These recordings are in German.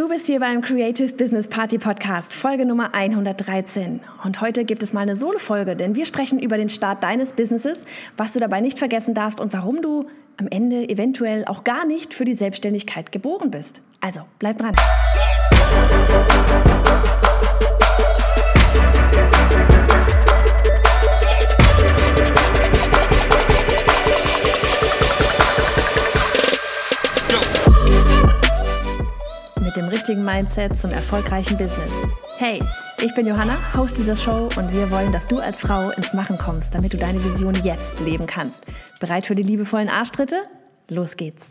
Du bist hier beim Creative Business Party Podcast, Folge Nummer 113. Und heute gibt es mal eine Solo-Folge, denn wir sprechen über den Start deines Businesses, was du dabei nicht vergessen darfst und warum du am Ende eventuell auch gar nicht für die Selbstständigkeit geboren bist. Also, bleib dran. Richtigen Mindset zum erfolgreichen Business. Hey, ich bin Johanna, Host dieser Show und wir wollen, dass du als Frau ins Machen kommst, damit du deine Vision jetzt leben kannst. Bereit für die liebevollen Arschtritte? Los geht's.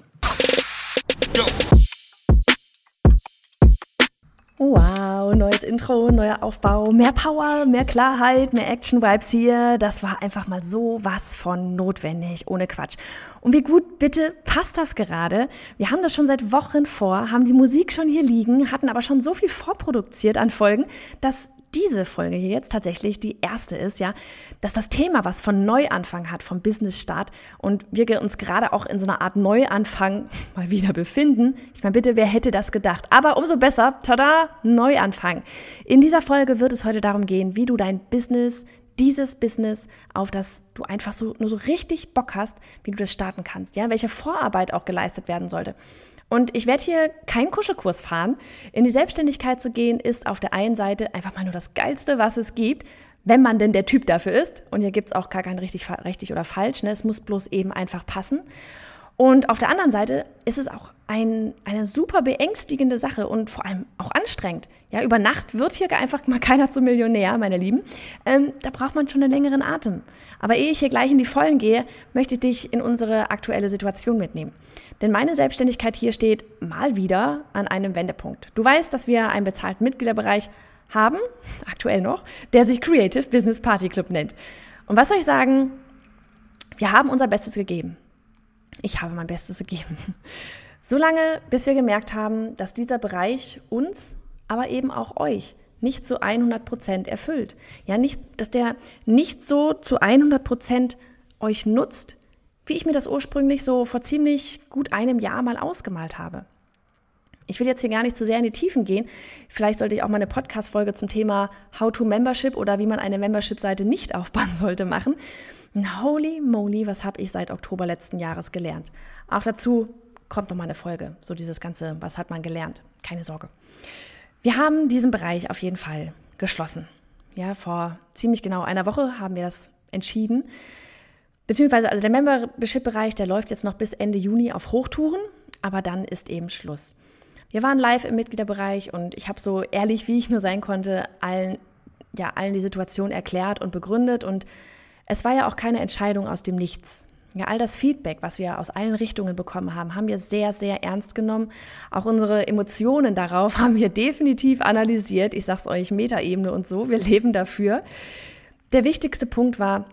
Wow, neues Intro, neuer Aufbau, mehr Power, mehr Klarheit, mehr Action-Vibes hier. Das war einfach mal so was von notwendig, ohne Quatsch. Und wie gut bitte passt das gerade? Wir haben das schon seit Wochen vor, haben die Musik schon hier liegen, hatten aber schon so viel vorproduziert an Folgen, dass diese Folge hier jetzt tatsächlich die erste ist, ja, dass das Thema was von Neuanfang hat, vom Business-Start und wir uns gerade auch in so einer Art Neuanfang mal wieder befinden. Ich meine, bitte, wer hätte das gedacht? Aber umso besser, tada, Neuanfang. In dieser Folge wird es heute darum gehen, wie du dein Business, dieses Business, auf das du einfach so nur so richtig Bock hast, wie du das starten kannst, ja, welche Vorarbeit auch geleistet werden sollte. Und ich werde hier keinen Kuschelkurs fahren. In die Selbstständigkeit zu gehen, ist auf der einen Seite einfach mal nur das Geilste, was es gibt, wenn man denn der Typ dafür ist. Und hier gibt es auch gar kein richtig, richtig oder falsch. Ne? Es muss bloß eben einfach passen. Und auf der anderen Seite ist es auch ein, eine super beängstigende Sache und vor allem auch anstrengend. Ja, über Nacht wird hier einfach mal keiner zum Millionär, meine Lieben. Ähm, da braucht man schon einen längeren Atem. Aber ehe ich hier gleich in die Vollen gehe, möchte ich dich in unsere aktuelle Situation mitnehmen. Denn meine Selbstständigkeit hier steht mal wieder an einem Wendepunkt. Du weißt, dass wir einen bezahlten Mitgliederbereich haben, aktuell noch, der sich Creative Business Party Club nennt. Und was soll ich sagen? Wir haben unser Bestes gegeben. Ich habe mein Bestes gegeben. Solange, bis wir gemerkt haben, dass dieser Bereich uns, aber eben auch euch nicht zu 100 Prozent erfüllt. Ja, nicht, dass der nicht so zu 100 Prozent euch nutzt, wie ich mir das ursprünglich so vor ziemlich gut einem Jahr mal ausgemalt habe. Ich will jetzt hier gar nicht zu sehr in die Tiefen gehen. Vielleicht sollte ich auch mal eine Podcast-Folge zum Thema How to Membership oder wie man eine Membership-Seite nicht aufbauen sollte machen. Holy moly, was habe ich seit Oktober letzten Jahres gelernt? Auch dazu kommt noch mal eine Folge. So dieses ganze, was hat man gelernt? Keine Sorge. Wir haben diesen Bereich auf jeden Fall geschlossen. Ja, vor ziemlich genau einer Woche haben wir das entschieden. Beziehungsweise, also der Membership-Bereich, der läuft jetzt noch bis Ende Juni auf Hochtouren, aber dann ist eben Schluss. Wir waren live im Mitgliederbereich und ich habe so ehrlich, wie ich nur sein konnte, allen, ja, allen die Situation erklärt und begründet. Und es war ja auch keine Entscheidung aus dem Nichts. Ja, all das Feedback, was wir aus allen Richtungen bekommen haben, haben wir sehr, sehr ernst genommen. Auch unsere Emotionen darauf haben wir definitiv analysiert. Ich sag's euch, Metaebene und so. Wir leben dafür. Der wichtigste Punkt war,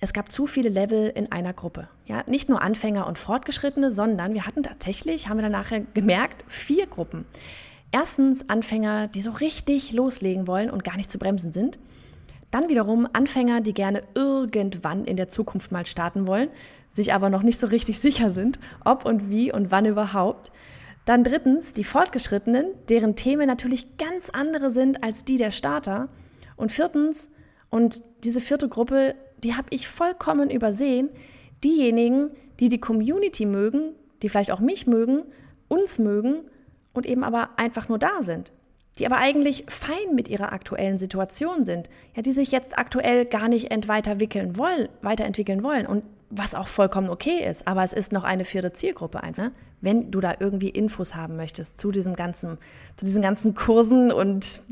es gab zu viele Level in einer Gruppe. Ja, nicht nur Anfänger und Fortgeschrittene, sondern wir hatten tatsächlich, haben wir dann nachher gemerkt, vier Gruppen. Erstens Anfänger, die so richtig loslegen wollen und gar nicht zu bremsen sind. Dann wiederum Anfänger, die gerne irgendwann in der Zukunft mal starten wollen, sich aber noch nicht so richtig sicher sind, ob und wie und wann überhaupt. Dann drittens die Fortgeschrittenen, deren Themen natürlich ganz andere sind als die der Starter. Und viertens, und diese vierte Gruppe die habe ich vollkommen übersehen. Diejenigen, die die Community mögen, die vielleicht auch mich mögen, uns mögen und eben aber einfach nur da sind. Die aber eigentlich fein mit ihrer aktuellen Situation sind, ja, die sich jetzt aktuell gar nicht weiterentwickeln wollen, weiterentwickeln wollen und was auch vollkommen okay ist, aber es ist noch eine vierte Zielgruppe ein, ne? wenn du da irgendwie Infos haben möchtest zu diesem ganzen, zu diesen ganzen Kursen und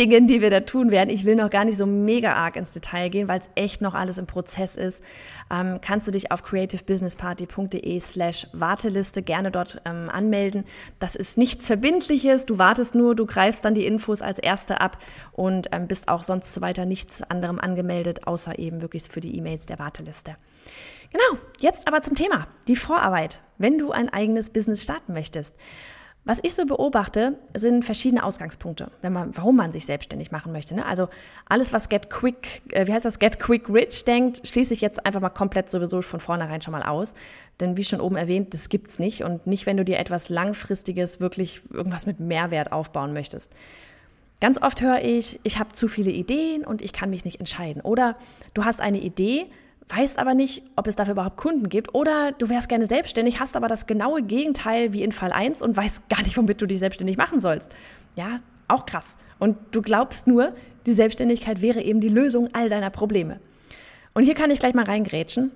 Dingen, die wir da tun werden. Ich will noch gar nicht so mega arg ins Detail gehen, weil es echt noch alles im Prozess ist. Ähm, kannst du dich auf creativebusinessparty.de slash Warteliste gerne dort ähm, anmelden. Das ist nichts Verbindliches. Du wartest nur, du greifst dann die Infos als Erste ab und ähm, bist auch sonst so weiter nichts anderem angemeldet, außer eben wirklich für die E-Mails der Warteliste. Genau, jetzt aber zum Thema, die Vorarbeit, wenn du ein eigenes Business starten möchtest. Was ich so beobachte, sind verschiedene Ausgangspunkte, wenn man, warum man sich selbstständig machen möchte. Ne? Also alles, was Get Quick, äh, wie heißt das, Get Quick Rich denkt, schließe ich jetzt einfach mal komplett sowieso von vornherein schon mal aus. Denn wie schon oben erwähnt, das gibt's nicht und nicht, wenn du dir etwas Langfristiges, wirklich irgendwas mit Mehrwert aufbauen möchtest. Ganz oft höre ich, ich habe zu viele Ideen und ich kann mich nicht entscheiden. Oder du hast eine Idee, weißt aber nicht, ob es dafür überhaupt Kunden gibt. Oder du wärst gerne selbstständig, hast aber das genaue Gegenteil wie in Fall 1 und weißt gar nicht, womit du dich selbstständig machen sollst. Ja, auch krass. Und du glaubst nur, die Selbstständigkeit wäre eben die Lösung all deiner Probleme. Und hier kann ich gleich mal reingrätschen.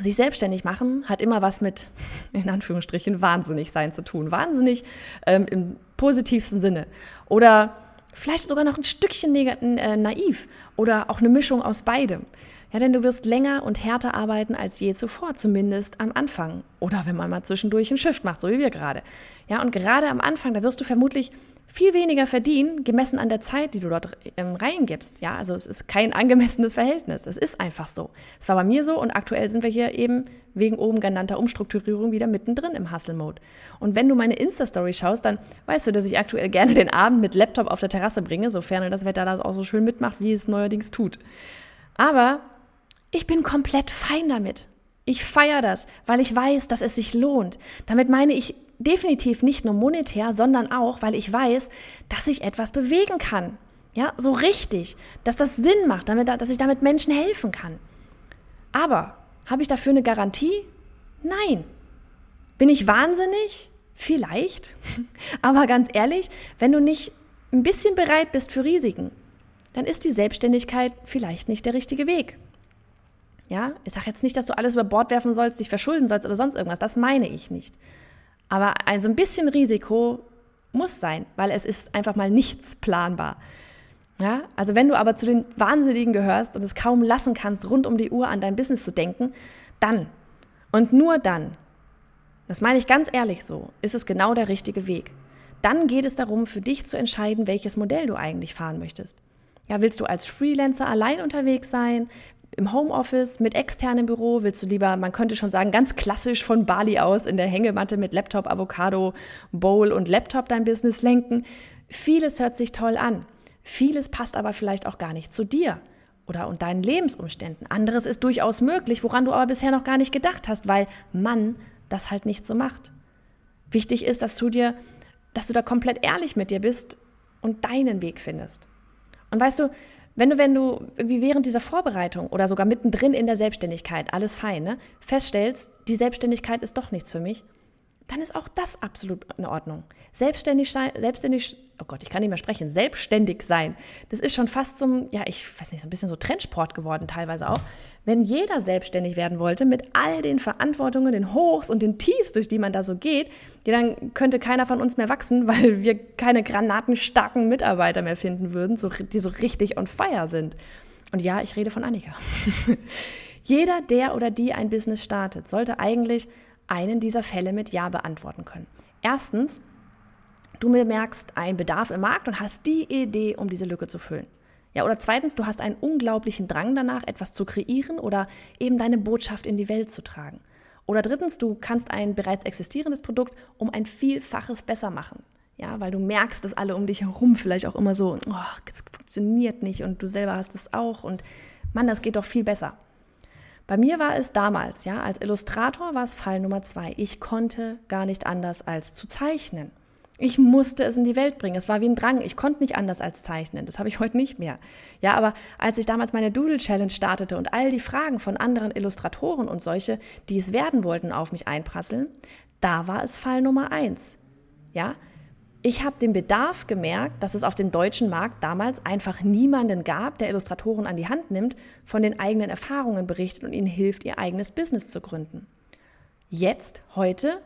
Sich selbstständig machen hat immer was mit, in Anführungsstrichen, wahnsinnig sein zu tun. Wahnsinnig ähm, im positivsten Sinne. Oder vielleicht sogar noch ein Stückchen äh, naiv oder auch eine Mischung aus beidem. Ja, denn du wirst länger und härter arbeiten als je zuvor, zumindest am Anfang. Oder wenn man mal zwischendurch ein Shift macht, so wie wir gerade. Ja, und gerade am Anfang, da wirst du vermutlich viel weniger verdienen, gemessen an der Zeit, die du dort ähm, reingibst. Ja, also es ist kein angemessenes Verhältnis. Es ist einfach so. Es war bei mir so und aktuell sind wir hier eben wegen oben genannter Umstrukturierung wieder mittendrin im Hustle-Mode. Und wenn du meine Insta-Story schaust, dann weißt du, dass ich aktuell gerne den Abend mit Laptop auf der Terrasse bringe, sofern das Wetter das auch so schön mitmacht, wie es neuerdings tut. Aber ich bin komplett fein damit. Ich feiere das, weil ich weiß, dass es sich lohnt. Damit meine ich definitiv nicht nur monetär, sondern auch, weil ich weiß, dass ich etwas bewegen kann. Ja, so richtig, dass das Sinn macht, damit, dass ich damit Menschen helfen kann. Aber habe ich dafür eine Garantie? Nein. Bin ich wahnsinnig? Vielleicht. Aber ganz ehrlich, wenn du nicht ein bisschen bereit bist für Risiken, dann ist die Selbstständigkeit vielleicht nicht der richtige Weg. Ja, ich sage jetzt nicht, dass du alles über Bord werfen sollst, dich verschulden sollst oder sonst irgendwas. Das meine ich nicht. Aber ein so ein bisschen Risiko muss sein, weil es ist einfach mal nichts planbar. Ja, also wenn du aber zu den Wahnsinnigen gehörst und es kaum lassen kannst, rund um die Uhr an dein Business zu denken, dann und nur dann, das meine ich ganz ehrlich so, ist es genau der richtige Weg. Dann geht es darum, für dich zu entscheiden, welches Modell du eigentlich fahren möchtest. Ja, willst du als Freelancer allein unterwegs sein? Im Homeoffice, mit externem Büro? Willst du lieber, man könnte schon sagen, ganz klassisch von Bali aus in der Hängematte mit Laptop, Avocado, Bowl und Laptop dein Business lenken? Vieles hört sich toll an. Vieles passt aber vielleicht auch gar nicht zu dir oder und deinen Lebensumständen. Anderes ist durchaus möglich, woran du aber bisher noch gar nicht gedacht hast, weil man das halt nicht so macht. Wichtig ist, dass du dir, dass du da komplett ehrlich mit dir bist und deinen Weg findest. Und weißt du, wenn du, wenn du irgendwie während dieser Vorbereitung oder sogar mittendrin in der Selbstständigkeit, alles fein, ne, feststellst, die Selbstständigkeit ist doch nichts für mich, dann ist auch das absolut in Ordnung. Selbstständig sein, selbstständig, oh Gott, ich kann nicht mehr sprechen, selbstständig sein, das ist schon fast zum, ja, ich weiß nicht, so ein bisschen so Trendsport geworden teilweise auch. Wenn jeder selbstständig werden wollte mit all den Verantwortungen, den Hochs und den Tiefs, durch die man da so geht, ja, dann könnte keiner von uns mehr wachsen, weil wir keine granatenstarken Mitarbeiter mehr finden würden, so, die so richtig on fire sind. Und ja, ich rede von Annika. Jeder, der oder die ein Business startet, sollte eigentlich einen dieser Fälle mit Ja beantworten können. Erstens, du bemerkst einen Bedarf im Markt und hast die Idee, um diese Lücke zu füllen. Ja, oder zweitens, du hast einen unglaublichen Drang danach, etwas zu kreieren oder eben deine Botschaft in die Welt zu tragen. Oder drittens, du kannst ein bereits existierendes Produkt um ein Vielfaches besser machen. Ja, weil du merkst, dass alle um dich herum vielleicht auch immer so, oh, das funktioniert nicht und du selber hast es auch und Mann, das geht doch viel besser. Bei mir war es damals, ja, als Illustrator war es Fall Nummer zwei. Ich konnte gar nicht anders als zu zeichnen. Ich musste es in die Welt bringen. Es war wie ein Drang. Ich konnte nicht anders als zeichnen. Das habe ich heute nicht mehr. Ja, aber als ich damals meine Doodle Challenge startete und all die Fragen von anderen Illustratoren und solche, die es werden wollten, auf mich einprasseln, da war es Fall Nummer eins. Ja, ich habe den Bedarf gemerkt, dass es auf dem deutschen Markt damals einfach niemanden gab, der Illustratoren an die Hand nimmt, von den eigenen Erfahrungen berichtet und ihnen hilft, ihr eigenes Business zu gründen. Jetzt, heute,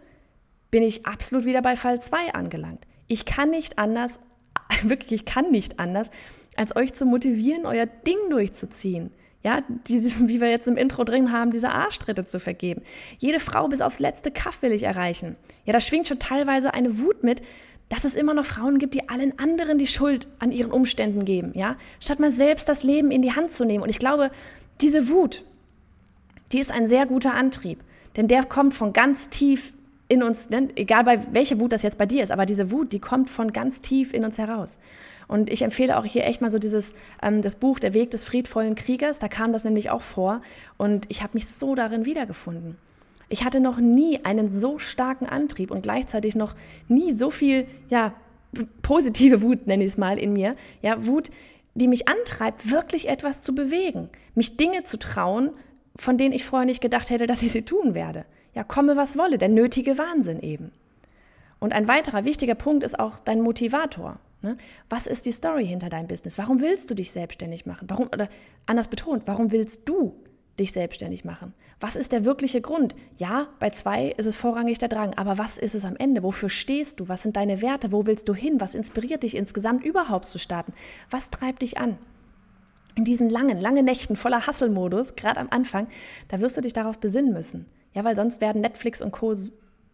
bin ich absolut wieder bei Fall 2 angelangt. Ich kann nicht anders, wirklich, ich kann nicht anders, als euch zu motivieren, euer Ding durchzuziehen. Ja, diese, wie wir jetzt im Intro drin haben, diese Arschtritte zu vergeben. Jede Frau bis aufs letzte Kaff will ich erreichen. Ja, da schwingt schon teilweise eine Wut mit, dass es immer noch Frauen gibt, die allen anderen die Schuld an ihren Umständen geben, ja, statt mal selbst das Leben in die Hand zu nehmen. Und ich glaube, diese Wut, die ist ein sehr guter Antrieb, denn der kommt von ganz tief in uns, egal bei welche Wut das jetzt bei dir ist, aber diese Wut, die kommt von ganz tief in uns heraus. Und ich empfehle auch hier echt mal so dieses, ähm, das Buch Der Weg des friedvollen Kriegers, da kam das nämlich auch vor und ich habe mich so darin wiedergefunden. Ich hatte noch nie einen so starken Antrieb und gleichzeitig noch nie so viel, ja, positive Wut, nenne ich es mal, in mir. Ja, Wut, die mich antreibt, wirklich etwas zu bewegen, mich Dinge zu trauen, von denen ich vorher nicht gedacht hätte, dass ich sie tun werde. Ja, komme was wolle, der nötige Wahnsinn eben. Und ein weiterer wichtiger Punkt ist auch dein Motivator. Ne? Was ist die Story hinter deinem Business? Warum willst du dich selbstständig machen? Warum, oder anders betont, warum willst du dich selbstständig machen? Was ist der wirkliche Grund? Ja, bei zwei ist es vorrangig der Drang, aber was ist es am Ende? Wofür stehst du? Was sind deine Werte? Wo willst du hin? Was inspiriert dich insgesamt überhaupt zu starten? Was treibt dich an? In diesen langen, langen Nächten voller Hustle-Modus, gerade am Anfang, da wirst du dich darauf besinnen müssen. Ja, weil sonst werden Netflix und Co.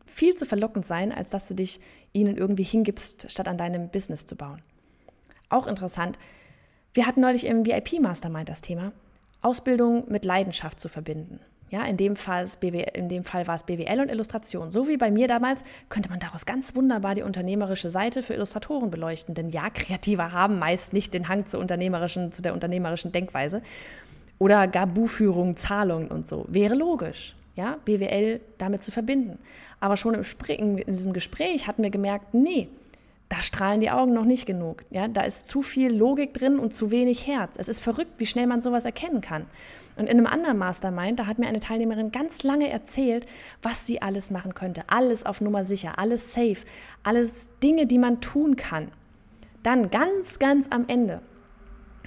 viel zu verlockend sein, als dass du dich ihnen irgendwie hingibst, statt an deinem Business zu bauen. Auch interessant, wir hatten neulich im VIP Mastermind das Thema, Ausbildung mit Leidenschaft zu verbinden. Ja, in dem, Fall BWL, in dem Fall war es BWL und Illustration. So wie bei mir damals könnte man daraus ganz wunderbar die unternehmerische Seite für Illustratoren beleuchten. Denn ja, Kreative haben meist nicht den Hang zur unternehmerischen, zu der unternehmerischen Denkweise. Oder gar Buchführung, Zahlungen und so. Wäre logisch, ja, BWL damit zu verbinden. Aber schon im in diesem Gespräch hatten wir gemerkt, nee, da strahlen die Augen noch nicht genug. Ja, da ist zu viel Logik drin und zu wenig Herz. Es ist verrückt, wie schnell man sowas erkennen kann. Und in einem anderen Mastermind, da hat mir eine Teilnehmerin ganz lange erzählt, was sie alles machen könnte. Alles auf Nummer sicher, alles safe, alles Dinge, die man tun kann. Dann ganz, ganz am Ende.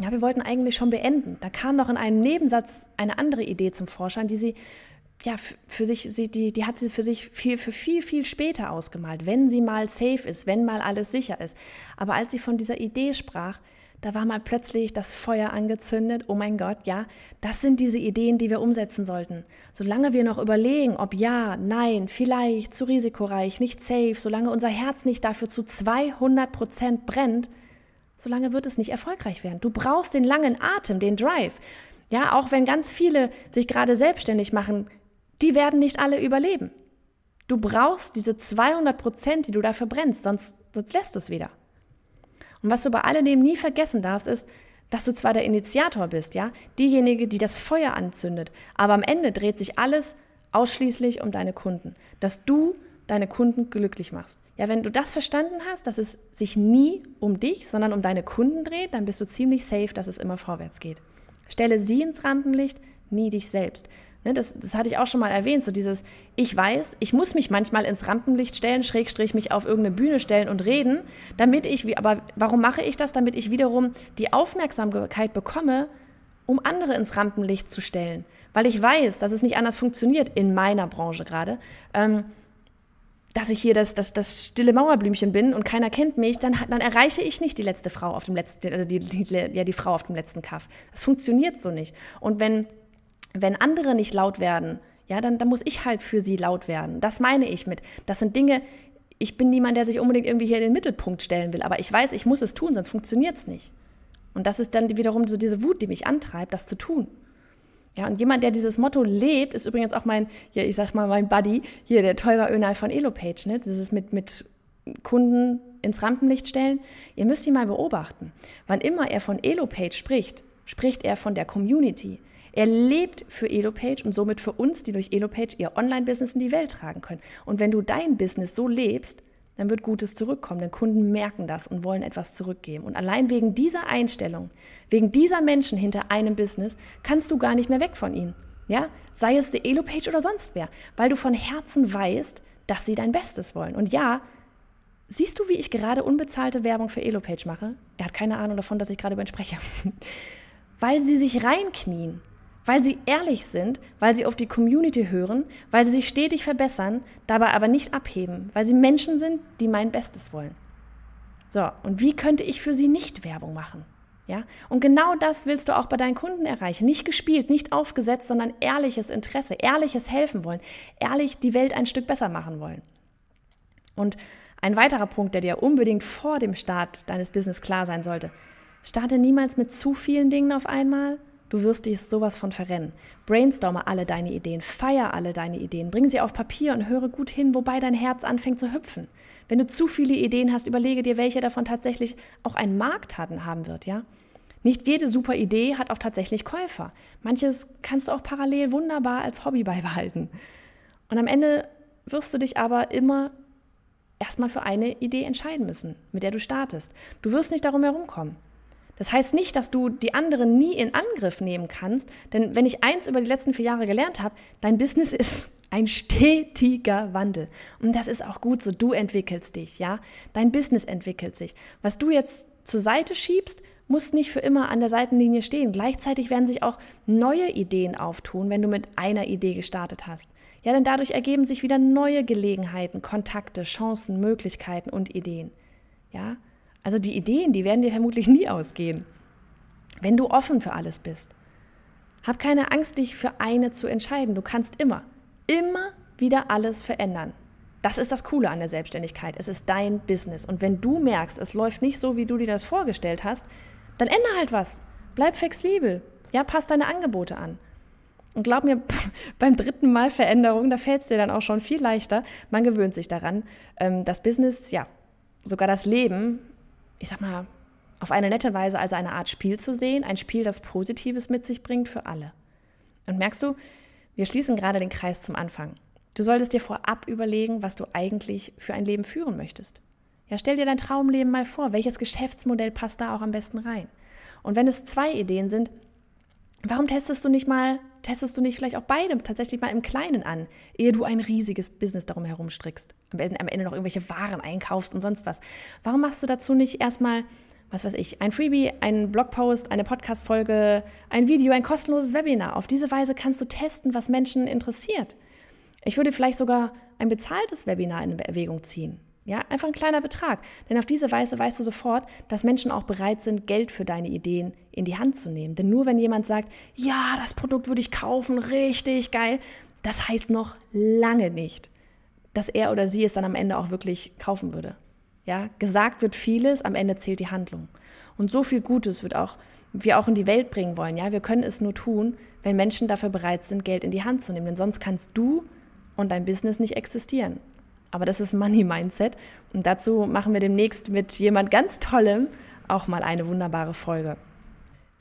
Ja, wir wollten eigentlich schon beenden. Da kam noch in einem Nebensatz eine andere Idee zum Vorschein, die sie ja, für sich, sie, die, die hat sie für sich viel, für viel, viel später ausgemalt, wenn sie mal safe ist, wenn mal alles sicher ist. Aber als sie von dieser Idee sprach, da war mal plötzlich das Feuer angezündet. Oh mein Gott, ja, das sind diese Ideen, die wir umsetzen sollten. Solange wir noch überlegen, ob ja, nein, vielleicht, zu risikoreich, nicht safe, solange unser Herz nicht dafür zu 200 Prozent brennt, solange wird es nicht erfolgreich werden. Du brauchst den langen Atem, den Drive. Ja, auch wenn ganz viele sich gerade selbstständig machen, die werden nicht alle überleben. Du brauchst diese 200 Prozent, die du dafür brennst, sonst, sonst lässt du es wieder. Und was du bei alledem nie vergessen darfst, ist, dass du zwar der Initiator bist, ja, diejenige, die das Feuer anzündet, aber am Ende dreht sich alles ausschließlich um deine Kunden, dass du deine Kunden glücklich machst. Ja, wenn du das verstanden hast, dass es sich nie um dich, sondern um deine Kunden dreht, dann bist du ziemlich safe, dass es immer vorwärts geht. Stelle sie ins Rampenlicht, nie dich selbst. Ne, das, das hatte ich auch schon mal erwähnt, so dieses, ich weiß, ich muss mich manchmal ins Rampenlicht stellen, Schrägstrich mich auf irgendeine Bühne stellen und reden, damit ich, aber warum mache ich das? Damit ich wiederum die Aufmerksamkeit bekomme, um andere ins Rampenlicht zu stellen. Weil ich weiß, dass es nicht anders funktioniert in meiner Branche gerade. Ähm, dass ich hier das, das, das stille Mauerblümchen bin und keiner kennt mich, dann, dann erreiche ich nicht die letzte Frau auf dem letzten, also die, die, ja, die Frau auf dem letzten Kaff. Das funktioniert so nicht. Und wenn wenn andere nicht laut werden, ja, dann, dann muss ich halt für sie laut werden. Das meine ich mit. Das sind Dinge, ich bin niemand, der sich unbedingt irgendwie hier in den Mittelpunkt stellen will, aber ich weiß, ich muss es tun, sonst funktioniert es nicht. Und das ist dann wiederum so diese Wut, die mich antreibt, das zu tun. Ja, und jemand, der dieses Motto lebt, ist übrigens auch mein, ja, ich sag mal, mein Buddy, hier der Tolga Önal von Elopage, ne? Dieses mit, mit Kunden ins Rampenlicht stellen. Ihr müsst ihn mal beobachten. Wann immer er von Elopage spricht, spricht er von der Community. Er lebt für Elopage und somit für uns, die durch Elopage ihr Online-Business in die Welt tragen können. Und wenn du dein Business so lebst, dann wird Gutes zurückkommen, denn Kunden merken das und wollen etwas zurückgeben. Und allein wegen dieser Einstellung, wegen dieser Menschen hinter einem Business, kannst du gar nicht mehr weg von ihnen. Ja? Sei es der Elopage oder sonst wer, weil du von Herzen weißt, dass sie dein Bestes wollen. Und ja, siehst du, wie ich gerade unbezahlte Werbung für Elopage mache? Er hat keine Ahnung davon, dass ich gerade über ihn spreche. weil sie sich reinknien, weil sie ehrlich sind, weil sie auf die Community hören, weil sie sich stetig verbessern, dabei aber nicht abheben, weil sie Menschen sind, die mein Bestes wollen. So, und wie könnte ich für sie nicht Werbung machen? Ja? Und genau das willst du auch bei deinen Kunden erreichen. Nicht gespielt, nicht aufgesetzt, sondern ehrliches Interesse, ehrliches Helfen wollen, ehrlich die Welt ein Stück besser machen wollen. Und ein weiterer Punkt, der dir unbedingt vor dem Start deines Business klar sein sollte, starte niemals mit zu vielen Dingen auf einmal, Du wirst dich sowas von verrennen. Brainstorme alle deine Ideen, feier alle deine Ideen, bring sie auf Papier und höre gut hin, wobei dein Herz anfängt zu hüpfen. Wenn du zu viele Ideen hast, überlege dir, welche davon tatsächlich auch einen Markt haben wird, ja? Nicht jede super Idee hat auch tatsächlich Käufer. Manches kannst du auch parallel wunderbar als Hobby beibehalten. Und am Ende wirst du dich aber immer erstmal für eine Idee entscheiden müssen, mit der du startest. Du wirst nicht darum herumkommen. Das heißt nicht, dass du die anderen nie in Angriff nehmen kannst, denn wenn ich eins über die letzten vier Jahre gelernt habe, dein Business ist ein stetiger Wandel. Und das ist auch gut so. Du entwickelst dich, ja? Dein Business entwickelt sich. Was du jetzt zur Seite schiebst, muss nicht für immer an der Seitenlinie stehen. Gleichzeitig werden sich auch neue Ideen auftun, wenn du mit einer Idee gestartet hast. Ja, denn dadurch ergeben sich wieder neue Gelegenheiten, Kontakte, Chancen, Möglichkeiten und Ideen. Ja? Also die Ideen, die werden dir vermutlich nie ausgehen, wenn du offen für alles bist. Hab keine Angst, dich für eine zu entscheiden. Du kannst immer, immer wieder alles verändern. Das ist das Coole an der Selbstständigkeit. Es ist dein Business. Und wenn du merkst, es läuft nicht so, wie du dir das vorgestellt hast, dann ändere halt was. Bleib flexibel. Ja, passt deine Angebote an. Und glaub mir, beim dritten Mal Veränderung, da fällt es dir dann auch schon viel leichter. Man gewöhnt sich daran. Ähm, das Business, ja, sogar das Leben ich sag mal, auf eine nette Weise als eine Art Spiel zu sehen, ein Spiel, das Positives mit sich bringt für alle. Und merkst du, wir schließen gerade den Kreis zum Anfang. Du solltest dir vorab überlegen, was du eigentlich für ein Leben führen möchtest. Ja, stell dir dein Traumleben mal vor, welches Geschäftsmodell passt da auch am besten rein? Und wenn es zwei Ideen sind, warum testest du nicht mal, testest du nicht vielleicht auch beide tatsächlich mal im Kleinen an, ehe du ein riesiges Business darum herum strickst, am Ende noch irgendwelche Waren einkaufst und sonst was? Warum machst du dazu nicht erstmal, was weiß ich, ein Freebie, einen Blogpost, eine Podcast-Folge, ein Video, ein kostenloses Webinar? Auf diese Weise kannst du testen, was Menschen interessiert. Ich würde vielleicht sogar ein bezahltes Webinar in Erwägung ziehen. Ja, einfach ein kleiner Betrag. Denn auf diese Weise weißt du sofort, dass Menschen auch bereit sind, Geld für deine Ideen in die Hand zu nehmen. Denn nur wenn jemand sagt, ja, das Produkt würde ich kaufen, richtig geil, das heißt noch lange nicht, dass er oder sie es dann am Ende auch wirklich kaufen würde. Ja, gesagt wird vieles, am Ende zählt die Handlung. Und so viel Gutes wird auch wir auch in die Welt bringen wollen. Ja, wir können es nur tun, wenn Menschen dafür bereit sind, Geld in die Hand zu nehmen. Denn sonst kannst du und dein Business nicht existieren. Aber das ist Money Mindset. Und dazu machen wir demnächst mit jemand ganz Tollem auch mal eine wunderbare Folge.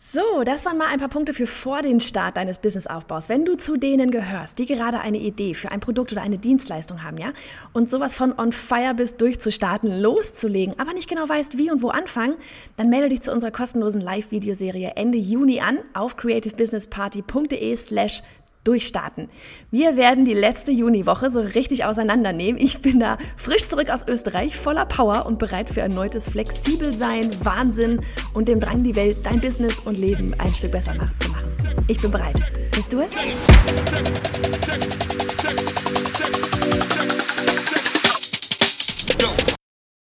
So, das waren mal ein paar Punkte für vor den Start deines Businessaufbaus. Wenn du zu denen gehörst, die gerade eine Idee für ein Produkt oder eine Dienstleistung haben, ja, und sowas von on fire bist, durchzustarten, loszulegen, aber nicht genau weißt, wie und wo anfangen, dann melde dich zu unserer kostenlosen Live-Videoserie Ende Juni an auf creativebusinessparty.de slash durchstarten. Wir werden die letzte Juniwoche so richtig auseinandernehmen. Ich bin da frisch zurück aus Österreich, voller Power und bereit für erneutes Flexibelsein, Wahnsinn und dem Drang, die Welt, dein Business und Leben ein Stück besser zu machen. Ich bin bereit. Bist du es?